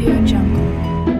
Audio Jungle.